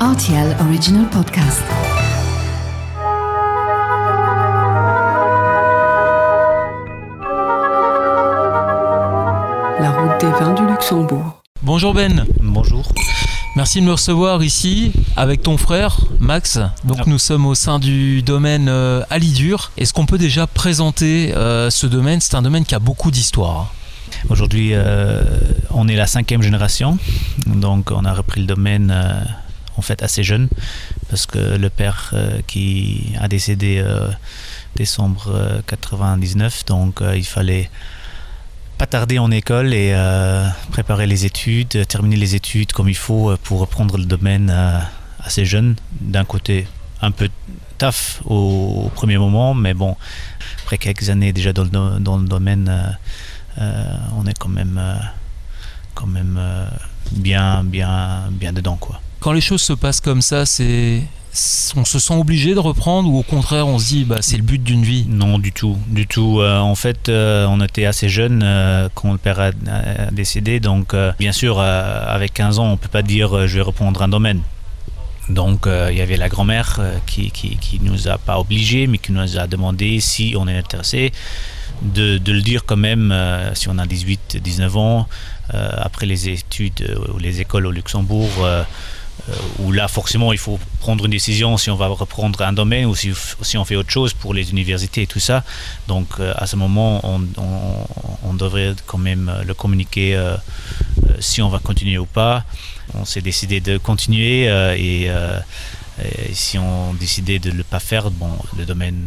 RTL Original Podcast. La route des vins du Luxembourg. Bonjour Ben. Bonjour. Merci de me recevoir ici avec ton frère Max. Donc Ah. nous sommes au sein du domaine euh, Alidur. Est-ce qu'on peut déjà présenter euh, ce domaine? C'est un domaine qui a beaucoup d'histoire. Aujourd'hui, euh, on est la cinquième génération, donc on a repris le domaine euh, en fait assez jeune, parce que le père euh, qui a décédé euh, décembre euh, 99, donc euh, il fallait pas tarder en école et euh, préparer les études, terminer les études comme il faut euh, pour reprendre le domaine euh, assez jeune. D'un côté, un peu taf au, premier moment, mais bon, après quelques années déjà dans le, domaine, euh, euh, on est quand même, euh, euh, bien, bien, bien dedans quoi. Quand les choses se passent comme ça, on se sent obligé de reprendre ou au contraire on se dit bah, c'est le but d'une vie? Non, du tout, du tout. Euh, en fait, euh, on était assez jeunes euh, quand le père a, décédé, donc bien sûr, avec 15 ans, on peut pas dire je vais reprendre un domaine. Donc, il y avait la grand-mère qui, qui, nous a pas obligés, mais qui nous a demandé si on est intéressé de, le dire quand même, si on a 18, 19 ans, après les études ou les écoles au Luxembourg. Euh, où là forcément il faut prendre une décision si on va reprendre un domaine ou si, si on fait autre chose pour les universités et tout ça. Donc euh, à ce moment, on, devrait quand même le communiquer euh, si on va continuer ou pas. On s'est décidé de continuer et, si on décidait de ne pas faire, bon, le domaine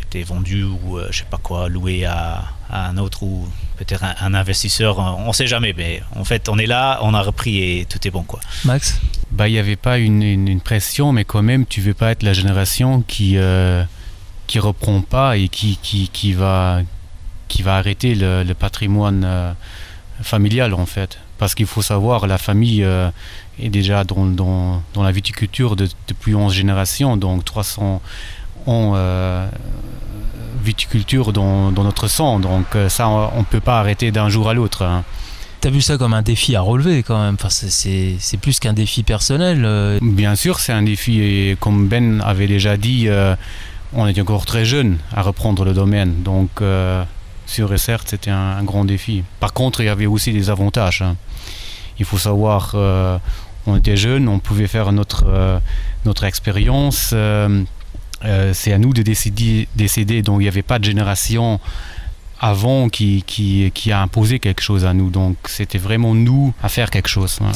était vendu ou je sais pas quoi, loué à, à un autre ou peut-être un, un investisseur, on ne sait jamais. Mais en fait, on est là, on a repris et tout est bon quoi. Max Bah, il n'y avait pas une, une- une pression, mais quand même, tu veux pas être la génération qui euh, qui reprend pas et qui, qui, qui va qui va arrêter le, le patrimoine euh, familial en fait. Parce qu'il faut savoir, la famille euh, est déjà dans, dans, dans la viticulture de- depuis 11 générations, donc 300 ans euh, viticulture dans, dans notre sang. Donc euh, ça, on ne peut pas arrêter d'un jour à l'autre. hein. T'as vu ça comme un défi à relever quand même enfin, c'est- plus qu'un défi personnel. euh, Bien sûr, c'est un défi et comme Ben avait déjà dit, euh, on était encore très jeune à reprendre le domaine. Donc, euh, sûr et certes, c'était un, un grand défi. Par contre, il y avait aussi des avantages. hein. Il faut savoir, euh, on était jeunes, on pouvait faire notre, notre expérience. Euh, c'est à nous de décider, décider. Donc, il n'y avait pas de génération avant qui, qui, qui a imposé quelque chose à nous. Donc, c'était vraiment nous à faire quelque chose. ouais.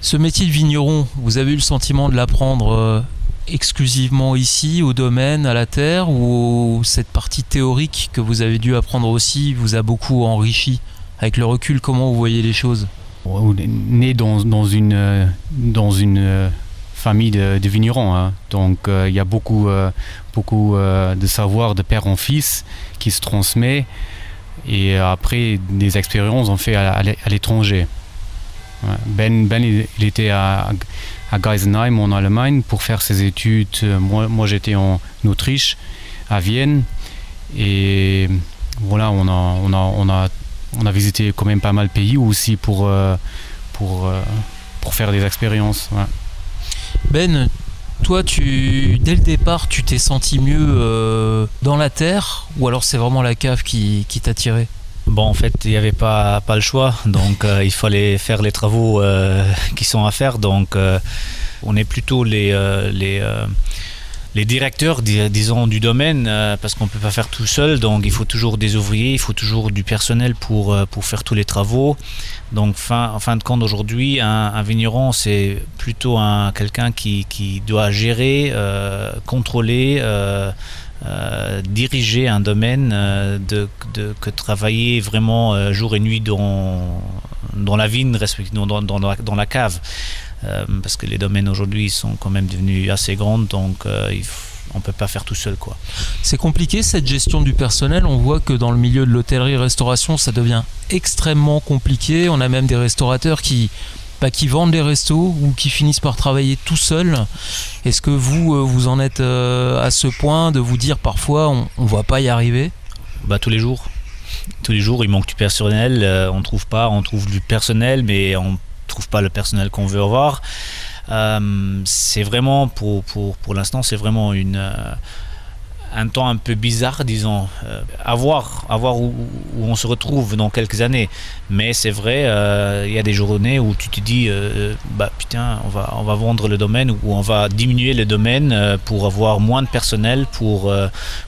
Ce métier de vigneron, vous avez eu le sentiment de l'apprendre euh, exclusivement ici, au domaine, à la terre, ou cette partie théorique que vous avez dû apprendre aussi vous a beaucoup enrichi? Avec le recul, comment vous voyez les choses? On est né dans, dans une, dans une euh, famille de, vignerons. hein. Donc euh, il y a beaucoup, euh, beaucoup euh, de savoir de père en fils qui se transmet. Et après, des expériences on fait à, à l'é- à l'étranger. Ben, ben il, était à, à Geisenheim en Allemagne pour faire ses études. Moi, moi j'étais en Autriche, à Vienne. Et voilà, on a, on a, on a visité quand même pas mal de pays aussi pour, pour, pour faire des expériences. Ben, toi, tu, dès le départ, tu t'es senti mieux euh, dans la terre, ou alors c'est vraiment la cave qui, t'a tiré? Bon, en fait, il n'y avait pas, le choix, donc euh, il fallait faire les travaux euh, qui sont à faire. Donc, on est plutôt les, les directeurs, du domaine, euh, parce qu'on ne peut pas faire tout seul. Donc, il faut toujours des ouvriers, il faut toujours du personnel pour, euh, pour faire tous les travaux. Donc, fin, en fin de compte, aujourd'hui, un, vigneron, c'est plutôt un, quelqu'un qui, qui doit gérer, euh, contrôler. diriger un domaine de, que travailler vraiment jour et nuit dans, dans la vigne, respectivement dans, dans la cave. Euh, parce que les domaines aujourd'hui sont quand même devenus assez grands, donc euh, il f- on ne peut pas faire tout seul. quoi. C'est compliqué cette gestion du personnel. On voit que dans le milieu de l'hôtellerie-restauration, ça devient extrêmement compliqué. On a même des restaurateurs qui, bah, qui vendent des restos ou qui finissent par travailler tout seuls. Est-ce que vous, euh, vous en êtes à ce point de vous dire parfois on ne va pas y arriver? Bah, tous les jours. Tous les jours, il manque du personnel. on ne trouve pas, on trouve du personnel, mais on trouve pas le personnel qu'on veut avoir. Euh, c'est vraiment, pour, pour, pour l'instant, c'est vraiment une, euh, un temps un peu bizarre, disons, euh, à voir, où, où on se retrouve dans quelques années. Mais c'est vrai, euh, il y a des journées où tu te dis, bah putain, on va, on va vendre le domaine ou on va diminuer le domaine pour avoir moins de personnel pour,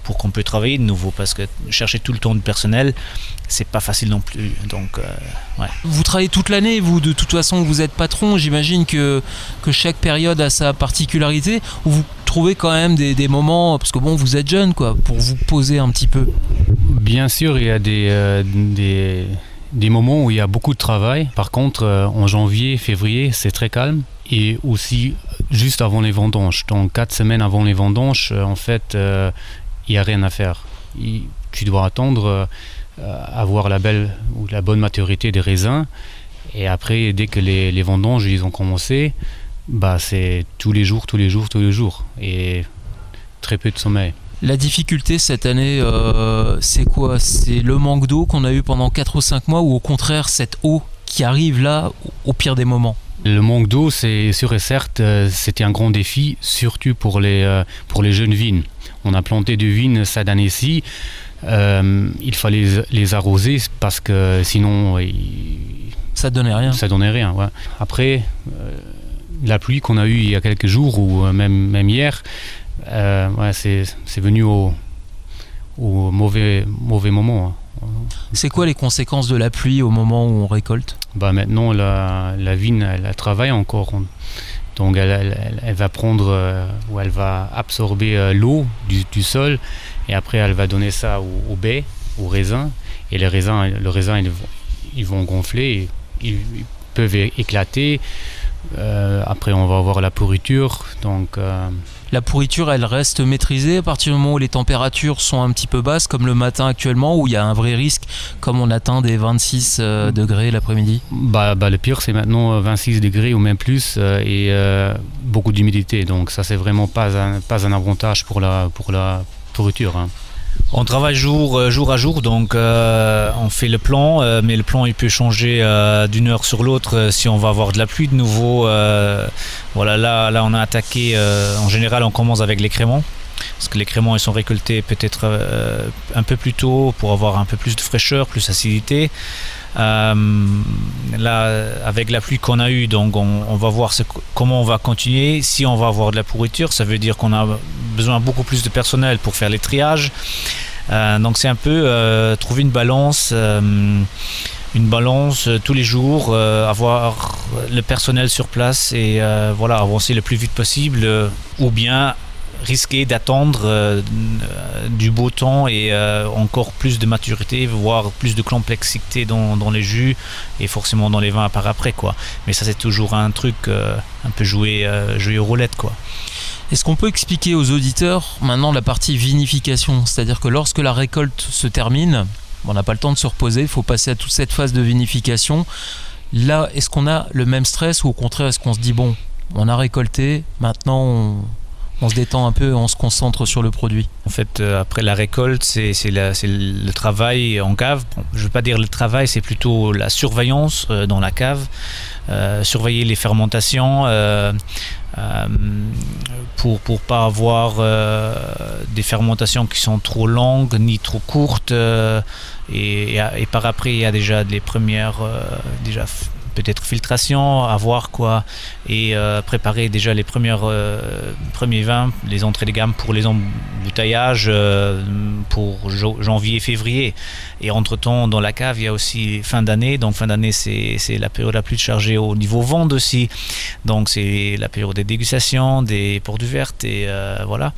pour qu'on peut travailler de nouveau. Parce que chercher tout le temps de personnel, c'est pas facile non plus. Donc, euh, ouais. Vous travaillez toute l'année, vous, de toute façon, vous êtes patron. J'imagine que, que chaque période a sa particularité. Ou vous trouvez quand même des, des moments, parce que bon, vous êtes jeune, quoi, pour vous poser un petit peu. Bien sûr, il y a des, euh, des, des moments où il y a beaucoup de travail. Par contre, euh, en janvier, février, c'est très calme. Et aussi, juste avant les vendanges. Donc, quatre semaines avant les vendanges, en fait, euh, il n'y a rien à faire. Tu dois attendre avoir la belle ou la bonne maturité des raisins. Et après, dès que les, les vendanges ils ont commencé, bah, c'est tous les jours, tous les jours, tous les jours. Et très peu de sommeil. La difficulté cette année, euh, c'est quoi? C'est le manque d'eau qu'on a eu pendant 4 ou 5 mois ou au contraire cette eau qui arrive là au- pire des moments? Le manque d'eau, c'est sûr et certes, euh, c'était un grand défi, surtout pour les, euh, pour les jeunes vignes. On a planté des vignes cette année-ci. Euh, il fallait les- arroser parce que sinon, il- Ça donnait rien. ça donnait rien. ouais. Après, euh, la pluie qu'on a eue il y a quelques jours ou euh, même, même hier, euh, ouais, c'est venu au, au mauvais, mauvais moment. hein. C'est quoi les conséquences de la pluie au moment où on récolte? Bah maintenant, la, la vigne, elle, elle travaille encore. On- Donc, elle, elle- elle- elle va prendre euh, ou elle va absorber euh, l'eau du, du sol et après, elle va donner ça au, au baies, aux raisins. Et les raisins, le raisin, ils, vont- ils vont gonfler, ils, ils peuvent éclater. Euh, après, on va avoir la pourriture. Donc, euh, La pourriture, elle reste maîtrisée à partir du moment où les températures sont un petit peu basses, comme le matin actuellement, où il y a un vrai risque, comme on atteint des 26 euh, degrés l'après-midi? bah, bah, le pire, c'est maintenant euh, 26 degrés ou même plus euh, et euh, beaucoup d'humidité. Donc, ça, c'est vraiment pas un, pas un avantage pour la, pour la hein. On travaille jour, euh, jour à jour, donc euh, on fait le plan, euh, mais le plan il peut changer d'une heure sur l'autre si on va avoir de la pluie de nouveau. voilà, là, on a attaqué, en général on commence avec les créments, parce que les créments ils sont récoltés peut-être un peu plus tôt pour avoir un peu plus de fraîcheur, plus d'acidité. Euh, là, avec la pluie qu'on a eue, donc on, va voir comment on va continuer. Si on va avoir de la pourriture, ça veut dire qu'on a besoin beaucoup plus de personnel pour faire les triages. Euh, donc c'est un peu euh, trouver une balance, une balance tous les jours, avoir le personnel sur place et voilà avancer le plus vite possible, ou bien risquer d'attendre euh, euh, du beau temps et euh, encore plus de maturité, voire plus de complexité dans, les jus et forcément dans les vins par après quoi. Mais ça c'est toujours un truc un peu jouer jouer aux roulettes quoi. Est-ce qu'on peut expliquer aux auditeurs maintenant la partie vinification? C'est-à-dire que lorsque la récolte se termine, on n'a pas le temps de se reposer, il faut passer à toute cette phase de vinification. Là, est-ce qu'on a le même stress ou au contraire, est-ce qu'on se dit, bon, on a récolté, maintenant on, on se détend un peu on se concentre sur le produit En fait, euh, après la récolte, c'est le travail en cave. Je ne veux pas dire le travail, c'est plutôt la surveillance euh, dans la cave. Euh, surveiller les fermentations pour pour pas avoir des fermentations qui sont trop longues ni trop courtes. et, et, par après, il y a déjà les premières déjà peut-être filtration à voir quoi et euh, préparer déjà les premières euh, premiers vins les entrées de gamme pour les embouteillages euh, pour janvier février. Et entre temps dans la cave il y a aussi fin d'année. Donc fin d'année c'est la période la plus chargée au niveau vente aussi. Donc c'est la période des dégustations des portes ouvertes et voilà.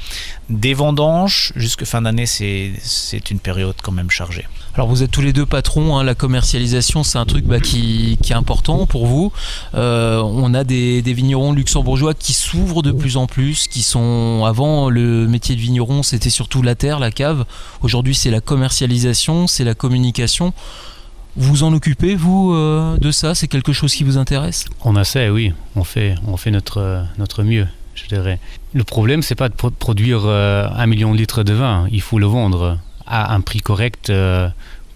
Des vendanges jusque fin d'année c'est une période quand même chargée Alors vous êtes tous les deux patrons, hein, la commercialisation c'est un truc bah, qui, est important pour vous. Euh, on a des, vignerons luxembourgeois qui s'ouvrent de plus en plus, qui sont avant le métier de vigneron c'était surtout la terre, la cave. Aujourd'hui c'est la commercialisation, c'est la communication. Vous en occupez vous euh, de ça? C'est quelque chose qui vous intéresse? On essaie, oui. On fait, on fait notre, notre mieux, je dirais. Le problème, c'est pas de pro- produire euh, un million de litres de vin. Il faut le vendre à un prix correct euh,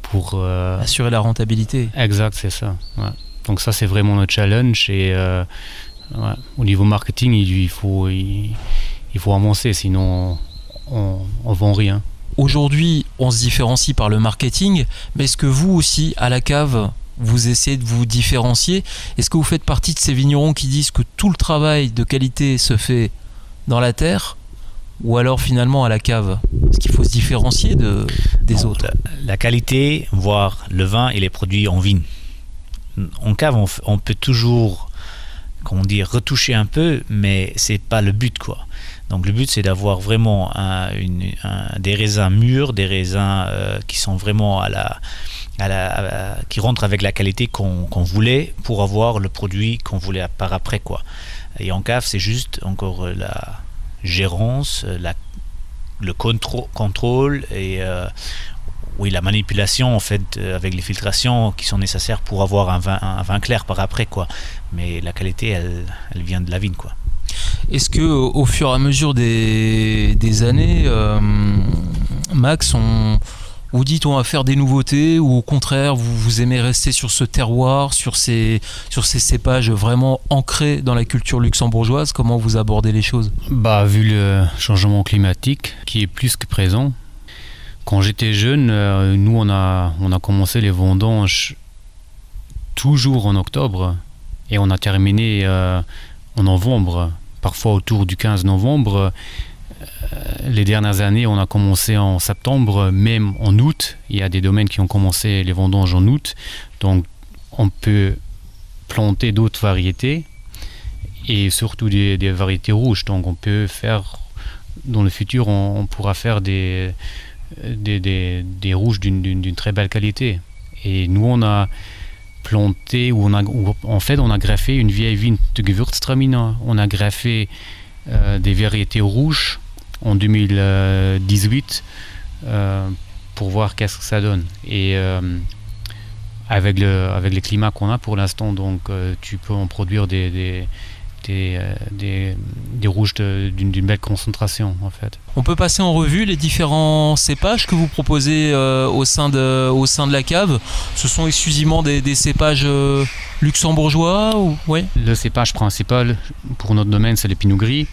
pour. euh, Assurer la rentabilité. Exact, c'est ça. ouais. Donc ça, c'est vraiment notre challenge et euh, Ouais. Au niveau marketing, il, il faut, il, il faut avancer, sinon on ne vend rien. Aujourd'hui, on se différencie par le marketing, mais est-ce que vous aussi, à la cave, vous essayez de vous différencier? Est-ce que vous faites partie de ces vignerons qui disent que tout le travail de qualité se fait dans la terre? Ou alors finalement à la cave Est-ce qu'il faut se différencier de, des Non, autres? la, la qualité, voire le vin et les produits en vigne. En cave, on, peut toujours, comment dire, retoucher un peu, mais c'est pas le but, quoi. Donc le but, c'est d'avoir vraiment un- une- un- des raisins mûrs, des raisins euh, qui sont vraiment à la, à la- à- qui rentrent avec la qualité qu'on qu'on voulait pour avoir le produit qu'on voulait par après, quoi. Et en cave, c'est juste encore euh, la gérance, euh, le contrôle et euh, oui, la manipulation en fait euh, avec les filtrations qui sont nécessaires pour avoir un vin, un vin clair par après quoi. Mais la qualité, elle, elle vient de la vigne quoi. Est-ce que au fur et à mesure des, des années, Max, on, vous dites on va faire des nouveautés ou au contraire vous, aimez rester sur ce terroir, sur ces, cépages vraiment ancrés dans la culture luxembourgeoise? Comment vous abordez les choses? Bah, vu le changement climatique qui est plus que présent, quand j'étais jeune, euh, nous on a, on a commencé les vendanges toujours en octobre et on a terminé euh, en novembre, parfois autour du 15 novembre. Les dernières années, on a commencé en septembre, même en août. Il y a des domaines qui ont commencé les vendanges en août. Donc, on peut planter d'autres variétés et surtout des, variétés rouges. Donc, on peut faire, dans le futur, on, pourra faire des, des, des- des rouges d'une- très belle qualité. Et nous, on a planté, ou on a, en fait, on a greffé une vieille vigne de Gewürztraminer. On a greffé euh, des variétés rouges en 2018 euh, pour voir qu'est-ce que ça donne. Et euh, avec, le, avec le climat qu'on a pour l'instant, donc euh, tu peux en produire des, des, des, des, des rouges de- d'une d'une belle concentration en fait. On peut passer en revue les différents cépages que vous proposez euh, au, sein de, au sein de la cave. Ce sont exclusivement des, des cépages euh, luxembourgeois ou ouais? Le cépage principal pour notre domaine, c'est le pinot gris.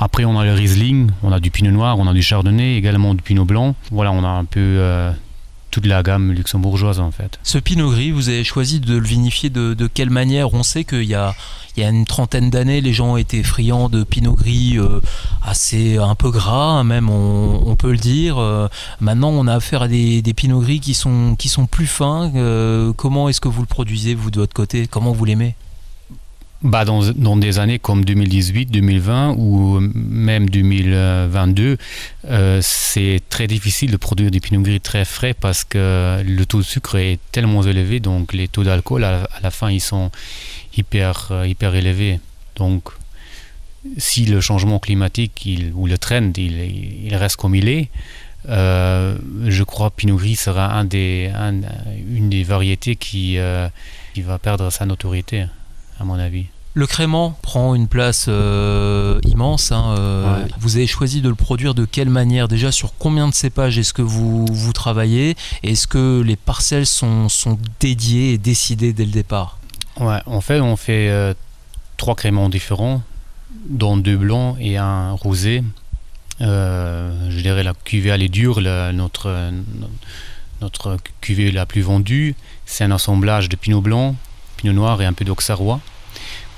Après, on a le Riesling, on a du pinot noir, on a du chardonnay, également du pinot blanc. Voilà, on a un peu euh, toute la gamme luxembourgeoise en fait. Ce pinot gris, vous avez choisi de le vinifier de, quelle manière? On sait qu'il y a, y a une trentaine d'années, les gens étaient friands de pinot gris euh, assez un peu gras, même on, peut le dire. Euh, maintenant, on a affaire à des, pinots gris qui sont, qui sont plus fins. Comment est-ce que vous le produisez, vous, de votre côté? Comment vous l'aimez? Bah, dans, dans des années comme 2018, 2020 ou même 2022, euh, c'est très difficile de produire des pinot gris très frais parce que le taux de sucre est tellement élevé, donc les taux d'alcool à, la- fin ils sont hyper, euh, hyper élevés. Donc si le changement climatique il- ou le trend il, il reste comme il est, euh, je crois Pinot Gris sera un des, un- une des variétés qui, qui va perdre sa notoriété, à mon avis. Le crément prend une place euh, immense. hein, euh, Ouais. Vous avez choisi de le produire de quelle manière? Déjà, sur combien de cépages est-ce que vous, vous travaillez? Est-ce que les parcelles sont, sont dédiées et décidées dès le départ? Ouais, en fait, on fait euh, trois créments différents, dont deux blancs et un rosé. Je dirais la cuvée elle est dure, la- notre, notre cuvée la plus vendue. C'est un assemblage de pinot blanc, pinot noir et un peu d'auxerrois.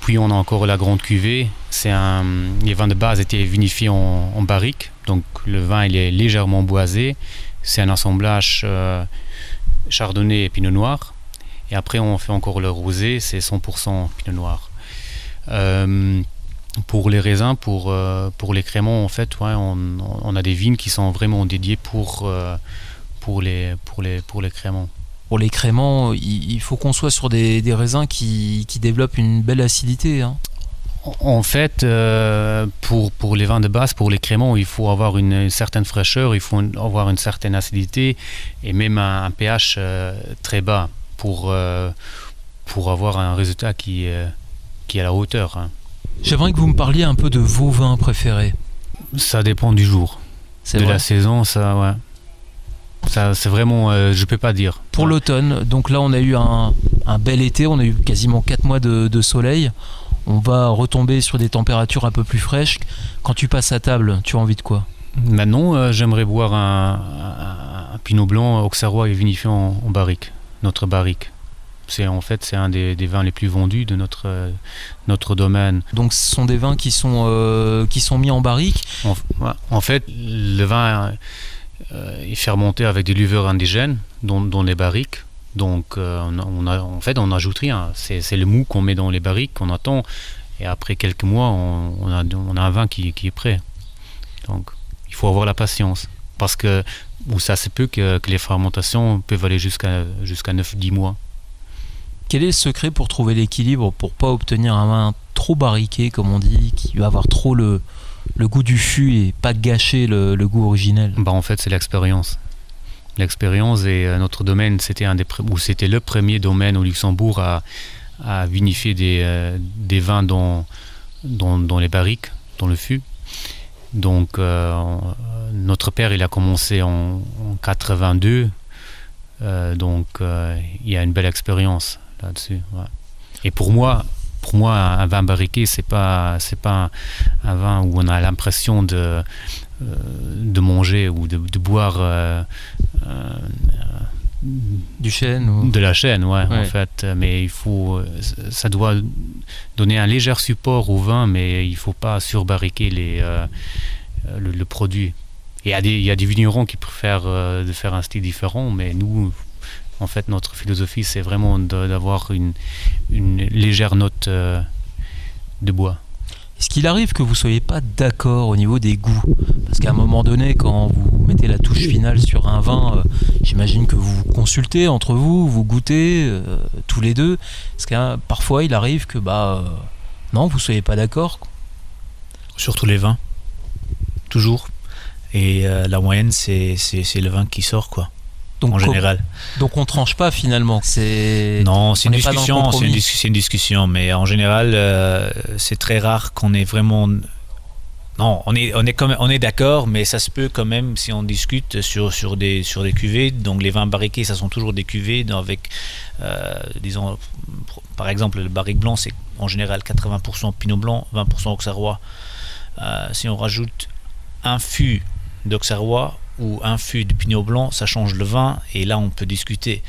Puis on a encore la grande cuvée. C'est un, les vins de base étaient vinifiés en, barrique, donc le vin il est légèrement boisé. C'est un assemblage euh, chardonnay et pinot noir. Et après, on fait encore le rosé, c'est 100% pinot noir. Euh, pour les raisins, pour, euh, pour les créments, en fait, on, on a des vignes qui sont vraiment dédiées pour, pour, les, pour, les, pour les créments. Pour les créments, il, il faut qu'on soit sur des, des raisins qui, qui développent une belle acidité. hein. En- fait, euh, pour, pour les vins de base, pour les créments, il faut avoir une, une certaine fraîcheur, il faut avoir une certaine acidité et même un, un pH euh, très bas pour, euh, pour avoir un résultat qui, qui est à la hauteur. hein. J'aimerais que vous me parliez un peu de vos vins préférés. Ça dépend du jour. De vrai? la saison, ça, ouais. Ça, c'est vraiment, euh, je peux pas dire. Pour l'automne, donc là on a eu un, un bel été, on a eu quasiment 4 mois de, de soleil. on va retomber sur des températures un peu plus fraîches. Quand tu passes à table, tu as envie de quoi? Maintenant, euh, j'aimerais boire un, un, un, Pinot Blanc auxerrois et vinifié en, en barrique, notre barrique. C'est en fait c'est un des, des, vins les plus vendus de notre euh, notre domaine. Donc ce sont des vins qui sont euh, qui sont mis en barrique? En, en fait, le vin euh, est fermenté avec des levures indigènes, dont les barriques. Donc on a, on, en fait on n'ajoute rien. C'est le mou qu'on met dans les barriques qu'on attend et après quelques mois on, a, un vin qui, qui est prêt. Donc il faut avoir la patience parce que ça se peut que, que les fermentations peuvent aller jusqu'à jusqu'à 9-10 mois. Quel est le secret pour trouver l'équilibre pour pas obtenir un vin trop barriqué comme on dit, qui va avoir trop le, le goût du fût et pas gâcher le, goût originel bah En fait c'est l'expérience. L'expérience et notre domaine c'était le premier domaine au Luxembourg à, à vinifier des, euh, des vins dans, dans, dans les barriques, dans le fût. Donc euh, notre père il a commencé en, en 82 euh, donc il y a une belle expérience là-dessus et pour moi pour moi un vin barriqué c'est pas c'est pas un, un vin où on a l'impression de euh, de manger ou de, de boire euh, euh, du chêne ou... de la chaîne ouais, ouais, en fait. Mais il faut ça doit donner un léger support au vin mais il faut pas surbarriquer les euh, le, le produit. Il y a des il y a des vignerons qui préfèrent de faire un style différent mais nous en fait notre philosophie c'est vraiment d'avoir une, une légère note euh, de bois. Est-ce qu'il arrive que vous soyez pas d'accord au niveau des goûts? Parce qu'à un moment donné quand vous mettez la touche finale sur un vin euh, j'imagine que vous consultez entre vous vous goûtez euh, tous les deux. Parce que parfois il arrive que bah euh, non vous soyez pas d'accord surtout les vins. Toujours. Et euh, la moyenne c'est le vin qui sort quoi donc, en général. donc on tranche pas finalement. C'est non c'est une discussion c'est une, une discussion mais en général euh, c'est très rare qu'on ait vraiment non on est on est comme on est d'accord mais ça se peut quand même si on discute sur sur des sur des cuvées donc les vins barriqués ça sont toujours des cuvées avec euh, disons par exemple le barrique blanc c'est en général 80% pinot blanc 20% auxerrois. Euh, si on rajoute un fût d'Auxerrois ou un fût de Pinot Blanc, ça change le vin et là on peut discuter.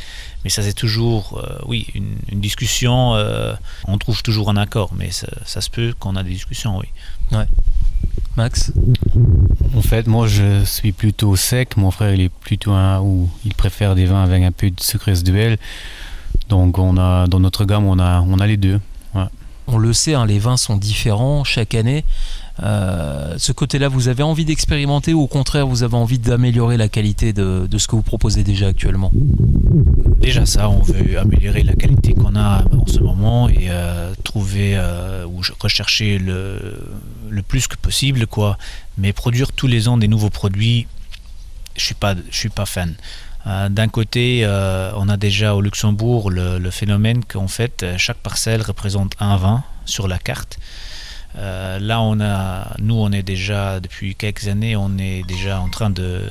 Mais ça c'est toujours, euh, oui, une, une discussion, euh, on trouve toujours un accord, mais ça, ça se peut qu'on a des discussions, oui. Ouais. Max? En fait, moi je suis plutôt sec, mon frère il est plutôt un où il préfère des vins avec un peu de sucre résiduel. Donc on a dans notre gamme on a on a les deux. On le sait, hein, les vins sont différents chaque année. Euh, ce côté-là, vous avez envie d'expérimenter ou au contraire, vous avez envie d'améliorer la qualité de, ce que vous proposez déjà actuellement? Déjà ça, on veut améliorer la qualité qu'on a en ce moment et euh, trouver euh, ou rechercher le, le plus que possible, quoi. Mais produire tous les ans des nouveaux produits, je suis pas, je suis pas fan. Euh, D'un côté, euh, on a déjà au Luxembourg le, phénomène qu'en fait chaque parcelle représente un vin sur la carte. Euh, là, on a, nous, on est déjà depuis quelques années, on est déjà en train de,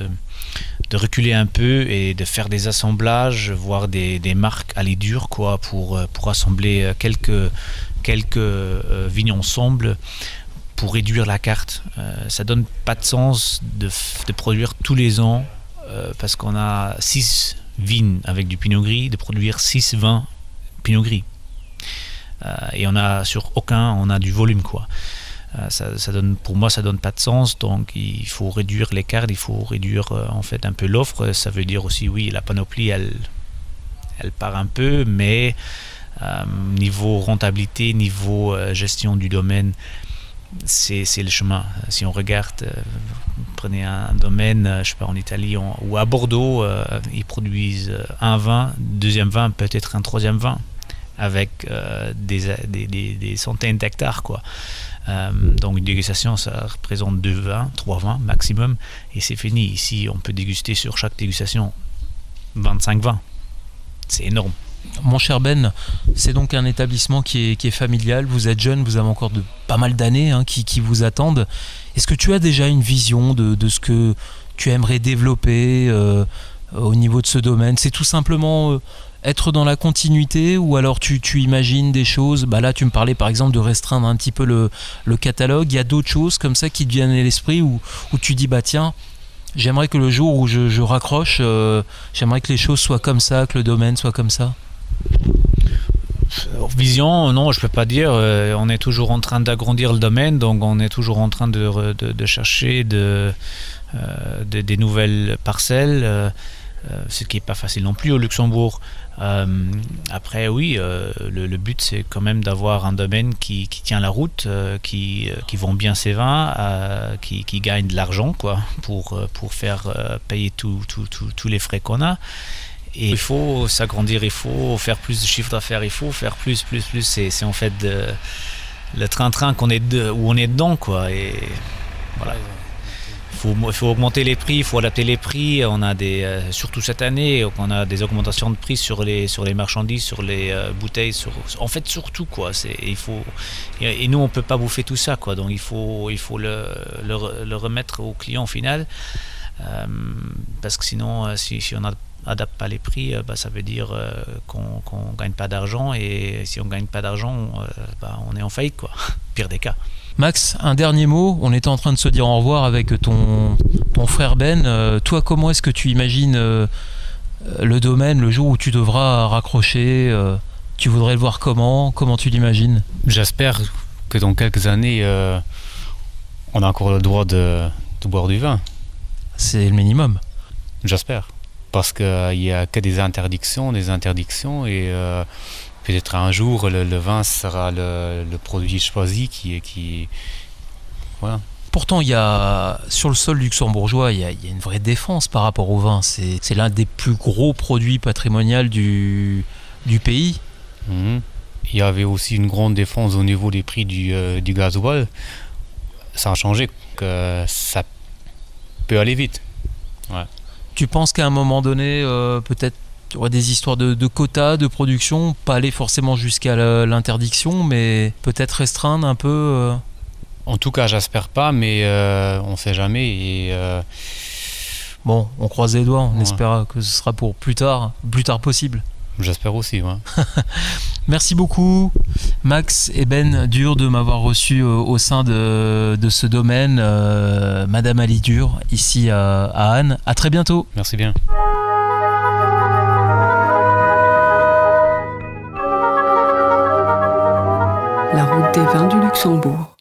reculer un peu et de faire des assemblages, voire des, marques à dures quoi, pour, assembler quelques, quelques euh, vignes ensemble pour réduire la carte. Euh, ça donne pas de sens de produire tous les ans euh, parce qu'on a 6 vignes avec du pinot gris, de produire 6 vins pinot gris. Euh, et on a sur aucun on a du volume quoi. Euh, ça, donne pour moi ça donne pas de sens. Donc il faut réduire les cartes il faut réduire en fait un peu l'offre. Ça veut dire aussi oui la panoplie elle elle part un peu mais niveau rentabilité niveau gestion du domaine c'est le chemin. Si on regarde euh, prenez un domaine euh, je sais pas en Italie ou à Bordeaux euh, ils produisent un vin deuxième vin peut-être un troisième vin avec des, des, des, centaines d'hectares quoi. Donc une dégustation ça représente deux vins trois vins maximum et c'est fini. Ici on peut déguster sur chaque dégustation 25 vins. C'est énorme Mon cher Ben, c'est donc un établissement qui est, familial. Vous êtes jeune, vous avez encore pas mal d'années hein, qui, vous attendent. Est-ce que tu as déjà une vision de, ce que tu aimerais développer euh, au niveau de ce domaine? C'est tout simplement euh, être dans la continuité ou alors tu, imagines des choses? Bah Là, tu me parlais par exemple de restreindre un petit peu le, catalogue. Il y a d'autres choses comme ça qui te viennent à l'esprit où, tu dis bah tiens, j'aimerais que le jour où je, je raccroche, euh, j'aimerais que les choses soient comme ça, que le domaine soit comme ça? Vision, non, je peux pas dire. Euh, on est toujours en train d'agrandir le domaine, donc on est toujours en train de, chercher euh, des nouvelles parcelles, euh, euh, ce qui n'est pas facile non plus au Luxembourg. après, oui, le, but c'est quand même d'avoir un domaine qui, tient la route, qui, vend bien ses vins, qui, gagne de l'argent quoi, pour, pour faire payer tous les frais qu'on a. Et il faut s'agrandir, il faut faire plus de chiffre d'affaires, il faut faire plus, plus, plus. C'est en fait de, le train-train qu'on est de, où on est dedans, quoi. Et voilà faut, il faut augmenter les prix, il faut adapter les prix. On a des, euh, surtout cette année, on a des augmentations de prix sur les, sur les marchandises, sur les euh, bouteilles, sur, en fait surtout quoi. Il faut, et, nous on peut pas bouffer tout ça quoi. Donc il faut, il faut le, le, le remettre au client final, euh, parce que sinon si, si on n'adapte pas les prix, bah, ça veut dire qu'on ne gagne pas d'argent et si on gagne pas d'argent, bah, on est en faillite quoi. Pire des cas. Max, un dernier mot. On était en train de se dire au revoir avec ton, ton frère Ben. Euh, toi, comment est-ce que tu imagines euh, le domaine le jour où tu devras raccrocher euh, Tu voudrais le voir comment? Comment tu l'imagines? J'espère que dans quelques années, on a encore le droit de, de boire du vin. C'est le minimum. J'espère. Parce qu'il n'y a que des interdictions, des interdictions et peut-être un jour le, le, vin sera le, le, produit choisi qui est qui voilà. Pourtant, il y a sur le sol luxembourgeois, il y a, il y a une vraie défense par rapport au vin. C'est l'un des plus gros produits patrimoniaux du, du pays. Mmh. Il y avait aussi une grande défense au niveau des prix du, euh, du gasoil. Ça a changé, que ça peut aller vite. Ouais. Tu penses qu'à un moment donné, euh, peut-être il y des histoires de, de, quotas, de production, pas aller forcément jusqu'à l'interdiction, mais peut-être restreindre un peu. Euh... En tout cas, j'espère pas, mais euh, on sait jamais. Et euh... Bon, on croise les doigts, on ouais. espère que ce sera pour plus tard, plus tard possible. J'espère aussi. Ouais. Merci beaucoup, Max et Ben Dur, de m'avoir reçu euh, au sein de, de ce domaine, euh, Madame Ali Dur, ici à, à Anne. À très bientôt. Merci bien. La route des vins du Luxembourg.